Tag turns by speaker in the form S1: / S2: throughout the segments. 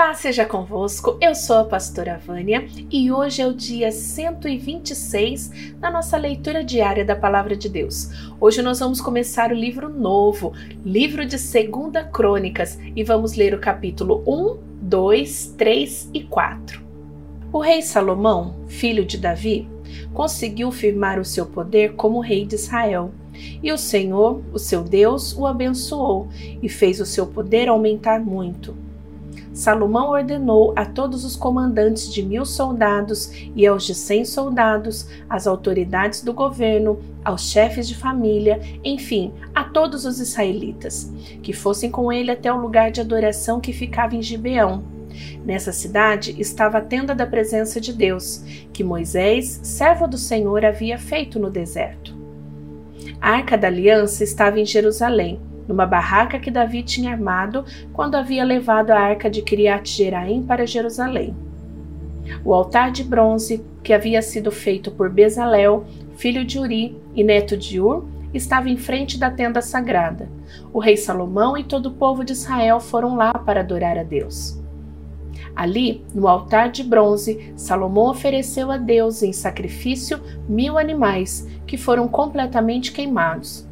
S1: Paz seja convosco, eu sou a pastora Vânia e hoje é o dia 126 da nossa leitura diária da Palavra de Deus. Hoje nós vamos começar o livro novo, livro de Segunda Crônicas, e vamos ler o capítulo 1, 2, 3 e 4. O rei Salomão, filho de Davi, conseguiu firmar o seu poder como rei de Israel. E o Senhor, o seu Deus, o abençoou e fez o seu poder aumentar muito. Salomão ordenou a todos os comandantes de mil soldados e aos de cem soldados, às autoridades do governo, aos chefes de família, enfim, a todos os israelitas, que fossem com ele até o lugar de adoração que ficava em Gibeão. Nessa cidade estava a tenda da presença de Deus, que Moisés, servo do Senhor, havia feito no deserto. A arca da aliança estava em Jerusalém numa barraca que Davi tinha armado quando havia levado a arca de Criat Jeraim para Jerusalém. O altar de bronze, que havia sido feito por Bezalel, filho de Uri e neto de Ur, estava em frente da tenda sagrada. O rei Salomão e todo o povo de Israel foram lá para adorar a Deus. Ali, no altar de bronze, Salomão ofereceu a Deus em sacrifício mil animais que foram completamente queimados.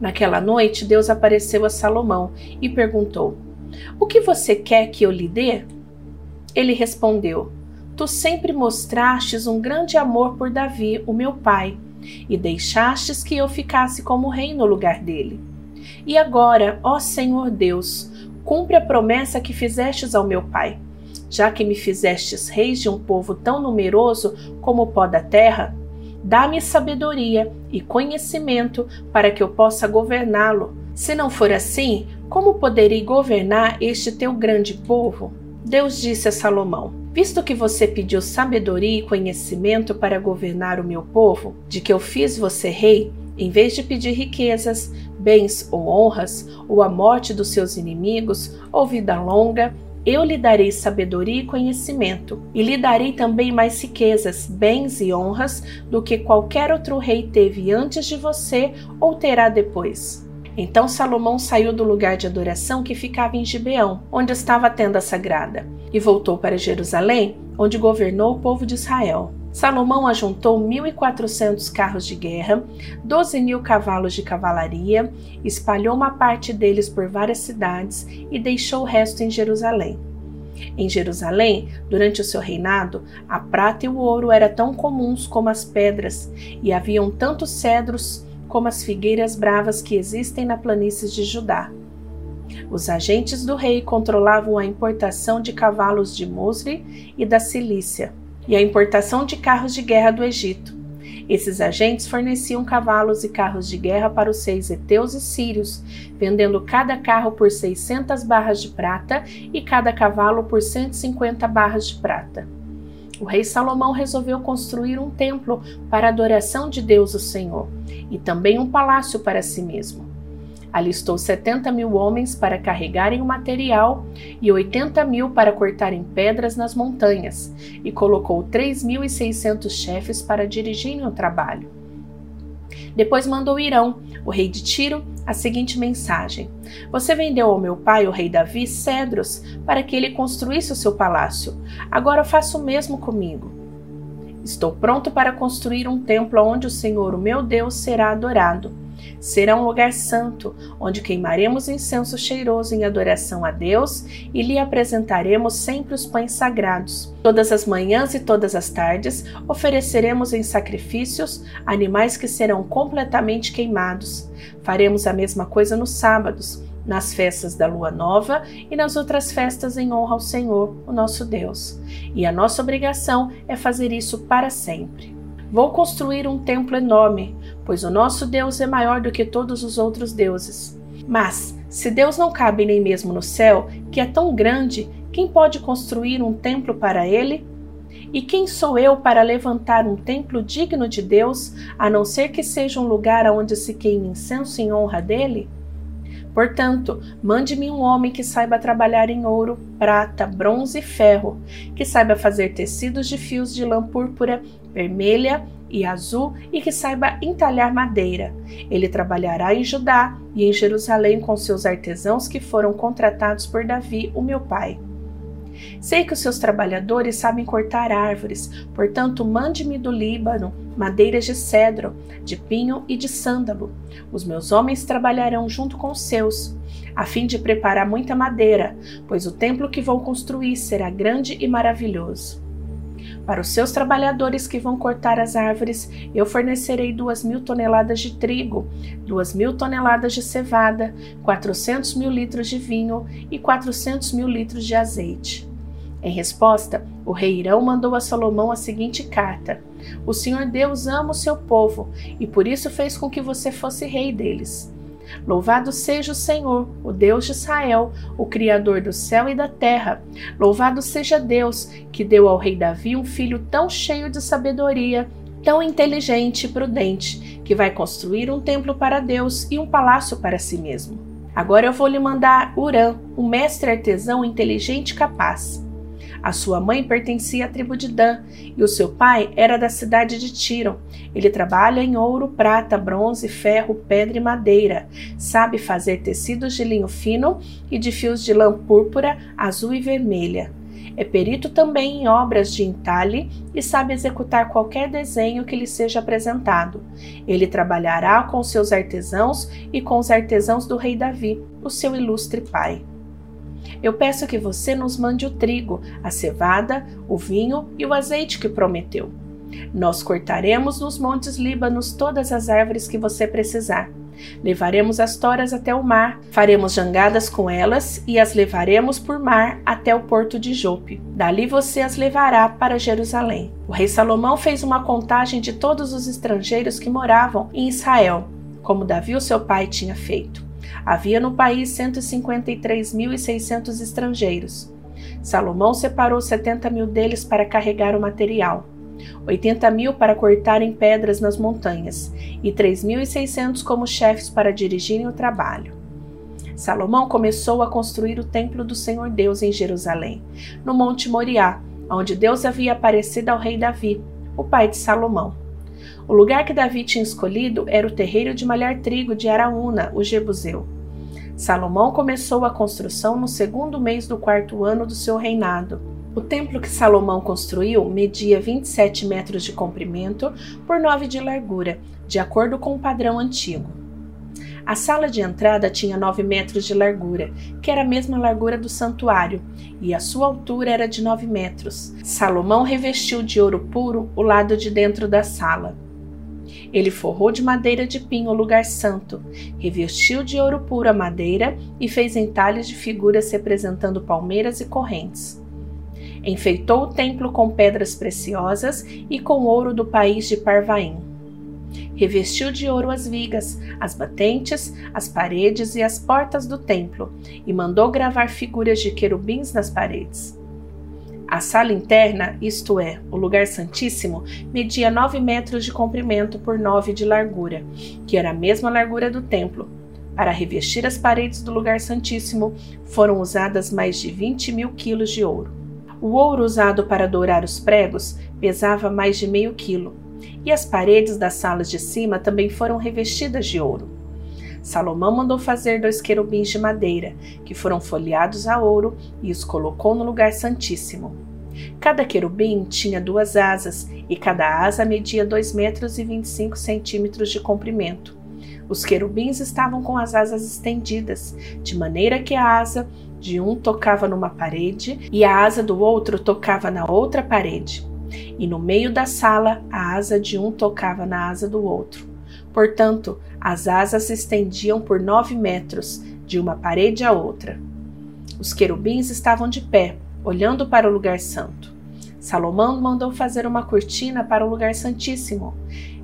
S1: Naquela noite, Deus apareceu a Salomão e perguntou: O que você quer que eu lhe dê? Ele respondeu: Tu sempre mostrastes um grande amor por Davi, o meu pai, e deixastes que eu ficasse como rei no lugar dele. E agora, ó Senhor Deus, cumpre a promessa que fizestes ao meu pai. Já que me fizestes reis de um povo tão numeroso como o pó da terra, Dá-me sabedoria e conhecimento para que eu possa governá-lo. Se não for assim, como poderei governar este teu grande povo? Deus disse a Salomão: Visto que você pediu sabedoria e conhecimento para governar o meu povo, de que eu fiz você rei, em vez de pedir riquezas, bens ou honras, ou a morte dos seus inimigos, ou vida longa, eu lhe darei sabedoria e conhecimento, e lhe darei também mais riquezas, bens e honras do que qualquer outro rei teve antes de você ou terá depois. Então Salomão saiu do lugar de adoração que ficava em Gibeão, onde estava a tenda sagrada, e voltou para Jerusalém, onde governou o povo de Israel. Salomão ajuntou 1.400 carros de guerra, 12 mil cavalos de cavalaria, espalhou uma parte deles por várias cidades e deixou o resto em Jerusalém. Em Jerusalém, durante o seu reinado, a prata e o ouro eram tão comuns como as pedras, e haviam tantos cedros como as figueiras bravas que existem na planície de Judá. Os agentes do rei controlavam a importação de cavalos de Musri e da Cilícia e a importação de carros de guerra do Egito. Esses agentes forneciam cavalos e carros de guerra para os seis heteus e sírios, vendendo cada carro por 600 barras de prata e cada cavalo por 150 barras de prata. O rei Salomão resolveu construir um templo para a adoração de Deus, o Senhor, e também um palácio para si mesmo. Alistou 70 mil homens para carregarem o material e 80 mil para cortarem pedras nas montanhas, e colocou 3.600 chefes para dirigirem o trabalho. Depois mandou Irão, o rei de Tiro, a seguinte mensagem: Você vendeu ao meu pai, o rei Davi, cedros para que ele construísse o seu palácio. Agora faça o mesmo comigo. Estou pronto para construir um templo onde o Senhor, o meu Deus, será adorado Será um lugar santo, onde queimaremos incenso cheiroso em adoração a Deus e lhe apresentaremos sempre os pães sagrados. Todas as manhãs e todas as tardes ofereceremos em sacrifícios animais que serão completamente queimados. Faremos a mesma coisa nos sábados, nas festas da lua nova e nas outras festas em honra ao Senhor, o nosso Deus. E a nossa obrigação é fazer isso para sempre. Vou construir um templo enorme, pois o nosso Deus é maior do que todos os outros deuses. Mas, se Deus não cabe nem mesmo no céu, que é tão grande, quem pode construir um templo para ele? E quem sou eu para levantar um templo digno de Deus, a não ser que seja um lugar onde se queime incenso em honra dele? Portanto, mande-me um homem que saiba trabalhar em ouro, prata, bronze e ferro, que saiba fazer tecidos de fios de lã púrpura, vermelha e azul e que saiba entalhar madeira. Ele trabalhará em Judá e em Jerusalém com seus artesãos que foram contratados por Davi, o meu pai. Sei que os seus trabalhadores sabem cortar árvores, portanto, mande-me do Líbano madeiras de cedro, de pinho e de sândalo. Os meus homens trabalharão junto com os seus, a fim de preparar muita madeira, pois o templo que vou construir será grande e maravilhoso. Para os seus trabalhadores que vão cortar as árvores, eu fornecerei duas mil toneladas de trigo, duas mil toneladas de cevada, quatrocentos mil litros de vinho e quatrocentos mil litros de azeite. Em resposta, o rei Irão mandou a Salomão a seguinte carta: O Senhor Deus ama o seu povo e por isso fez com que você fosse rei deles. Louvado seja o Senhor, o Deus de Israel, o Criador do céu e da terra. Louvado seja Deus, que deu ao rei Davi um filho tão cheio de sabedoria, tão inteligente e prudente, que vai construir um templo para Deus e um palácio para si mesmo. Agora eu vou lhe mandar Urã, um mestre artesão inteligente e capaz. A sua mãe pertencia à tribo de Dan e o seu pai era da cidade de Tiro. Ele trabalha em ouro, prata, bronze, ferro, pedra e madeira. Sabe fazer tecidos de linho fino e de fios de lã púrpura, azul e vermelha. É perito também em obras de entalhe e sabe executar qualquer desenho que lhe seja apresentado. Ele trabalhará com seus artesãos e com os artesãos do rei Davi, o seu ilustre pai. Eu peço que você nos mande o trigo, a cevada, o vinho e o azeite que prometeu. Nós cortaremos nos montes Líbanos todas as árvores que você precisar. Levaremos as toras até o mar, faremos jangadas com elas e as levaremos por mar até o porto de Jope. Dali você as levará para Jerusalém. O rei Salomão fez uma contagem de todos os estrangeiros que moravam em Israel, como Davi, o seu pai, tinha feito. Havia no país 153.600 estrangeiros. Salomão separou 70 mil deles para carregar o material, 80 mil para cortarem pedras nas montanhas e 3.600 como chefes para dirigirem o trabalho. Salomão começou a construir o templo do Senhor Deus em Jerusalém, no Monte Moriá, onde Deus havia aparecido ao rei Davi, o pai de Salomão. O lugar que Davi tinha escolhido era o terreiro de malhar trigo de Araúna, o Jebuseu. Salomão começou a construção no segundo mês do quarto ano do seu reinado. O templo que Salomão construiu media 27 metros de comprimento por 9 de largura, de acordo com o padrão antigo. A sala de entrada tinha 9 metros de largura, que era a mesma largura do santuário, e a sua altura era de 9 metros. Salomão revestiu de ouro puro o lado de dentro da sala. Ele forrou de madeira de pinho o lugar santo, revestiu de ouro puro a madeira e fez entalhes de figuras representando palmeiras e correntes. Enfeitou o templo com pedras preciosas e com ouro do país de Parvaim. Revestiu de ouro as vigas, as batentes, as paredes e as portas do templo, e mandou gravar figuras de querubins nas paredes. A sala interna, isto é, o lugar santíssimo, media 9 metros de comprimento por 9 de largura, que era a mesma largura do templo. Para revestir as paredes do lugar santíssimo, foram usadas mais de 20 mil quilos de ouro. O ouro usado para dourar os pregos pesava mais de meio quilo, e as paredes das salas de cima também foram revestidas de ouro. Salomão mandou fazer dois querubins de madeira, que foram folheados a ouro, e os colocou no lugar santíssimo. Cada querubim tinha duas asas, e cada asa media 2 metros e 25 centímetros de comprimento. Os querubins estavam com as asas estendidas, de maneira que a asa de um tocava numa parede e a asa do outro tocava na outra parede. E no meio da sala, a asa de um tocava na asa do outro. Portanto, as asas se estendiam por nove metros, de uma parede à outra. Os querubins estavam de pé, olhando para o lugar santo. Salomão mandou fazer uma cortina para o lugar santíssimo.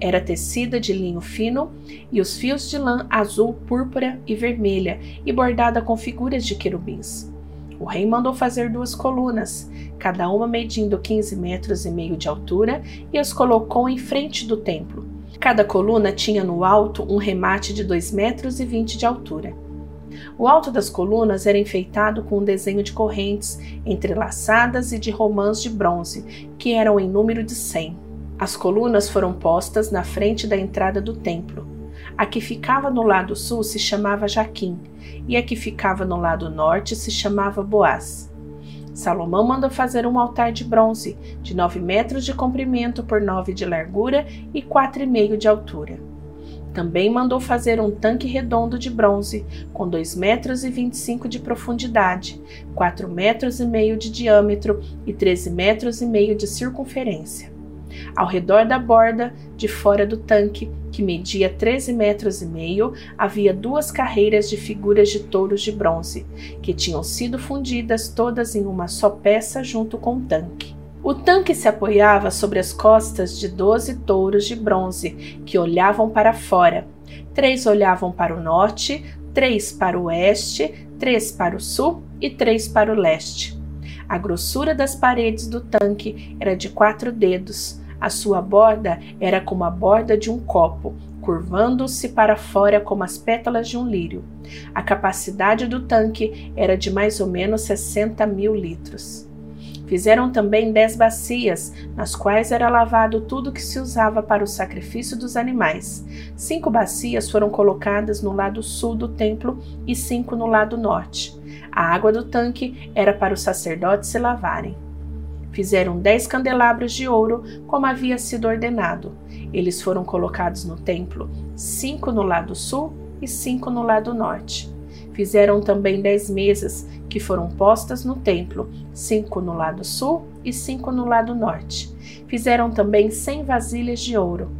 S1: Era tecida de linho fino e os fios de lã azul, púrpura e vermelha e bordada com figuras de querubins. O rei mandou fazer duas colunas, cada uma medindo 15 metros e meio de altura, e as colocou em frente do templo Cada coluna tinha no alto um remate de 2 metros e 20 de altura. O alto das colunas era enfeitado com um desenho de correntes entrelaçadas e de romãs de bronze, que eram em número de 100. As colunas foram postas na frente da entrada do templo. A que ficava no lado sul se chamava Jaquim, e a que ficava no lado norte se chamava Boaz. Salomão mandou fazer um altar de bronze, de 9 metros de comprimento por 9 de largura e 4,5 de altura. Também mandou fazer um tanque redondo de bronze, com 2 metros e 25 de profundidade, 4 metros e meio de diâmetro e 13 metros e meio de circunferência. Ao redor da borda de fora do tanque, que media 13 metros e meio, havia duas carreiras de figuras de touros de bronze, que tinham sido fundidas todas em uma só peça junto com o tanque. O tanque se apoiava sobre as costas de doze touros de bronze que olhavam para fora. Três olhavam para o norte, três para o oeste, três para o sul e três para o leste. A grossura das paredes do tanque era de quatro dedos. A sua borda era como a borda de um copo, curvando-se para fora como as pétalas de um lírio. A capacidade do tanque era de mais ou menos 60 mil litros. Fizeram também dez bacias, nas quais era lavado tudo que se usava para o sacrifício dos animais. Cinco bacias foram colocadas no lado sul do templo e cinco no lado norte. A água do tanque era para os sacerdotes se lavarem. Fizeram dez candelabros de ouro, como havia sido ordenado. Eles foram colocados no templo, cinco no lado sul e cinco no lado norte. Fizeram também dez mesas, que foram postas no templo, cinco no lado sul e cinco no lado norte. Fizeram também cem vasilhas de ouro.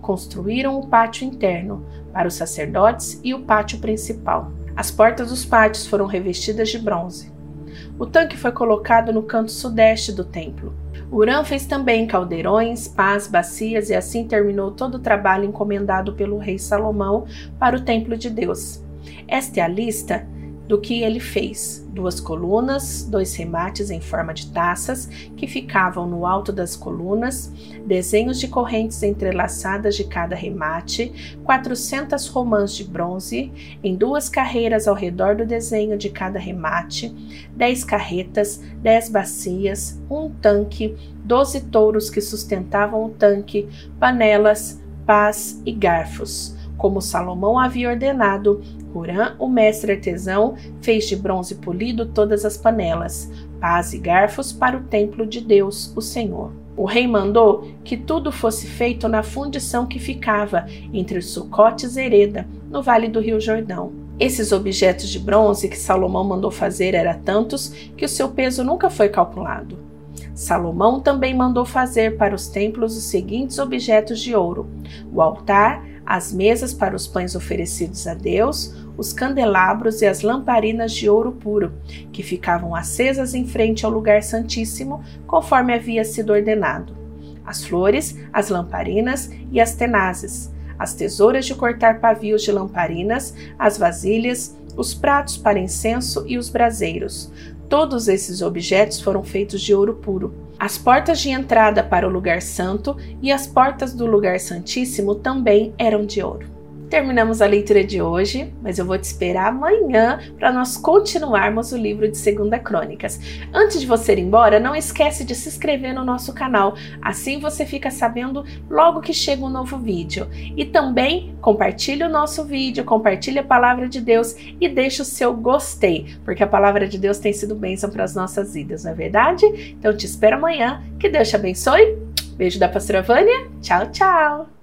S1: Construíram o pátio interno para os sacerdotes e o pátio principal. As portas dos pátios foram revestidas de bronze. O tanque foi colocado no canto sudeste do templo. Urã fez também caldeirões, pás, bacias e assim terminou todo o trabalho encomendado pelo rei Salomão para o templo de Deus. Esta é a lista do que ele fez: duas colunas, dois remates em forma de taças que ficavam no alto das colunas, desenhos de correntes entrelaçadas de cada remate, 400 romãs de bronze, em duas carreiras ao redor do desenho de cada remate, 10 carretas, 10 bacias, um tanque, 12 touros que sustentavam o tanque, panelas, pás e garfos. Como Salomão havia ordenado, Hurã, o mestre artesão, fez de bronze polido todas as panelas, pás e garfos para o templo de Deus, o Senhor. O rei mandou que tudo fosse feito na fundição que ficava entre Sucote e Zereda, no vale do rio Jordão. Esses objetos de bronze que Salomão mandou fazer eram tantos que o seu peso nunca foi calculado. Salomão também mandou fazer para os templos os seguintes objetos de ouro: o altar, as mesas para os pães oferecidos a Deus, os candelabros e as lamparinas de ouro puro, que ficavam acesas em frente ao lugar santíssimo, conforme havia sido ordenado. As flores, as lamparinas e as tenazes, as tesouras de cortar pavios de lamparinas, as vasilhas, os pratos para incenso e os braseiros. Todos esses objetos foram feitos de ouro puro. As portas de entrada para o lugar santo e as portas do lugar santíssimo também eram de ouro. Terminamos a leitura de hoje, mas eu vou te esperar amanhã para nós continuarmos o livro de Segunda Crônicas. Antes de você ir embora, não esquece de se inscrever no nosso canal, assim você fica sabendo logo que chega um novo vídeo. E também compartilhe o nosso vídeo, compartilhe a palavra de Deus e deixe o seu gostei, porque a palavra de Deus tem sido bênção para as nossas vidas, não é verdade? Então te espero amanhã, que Deus te abençoe. Beijo da pastora Vânia, tchau, tchau!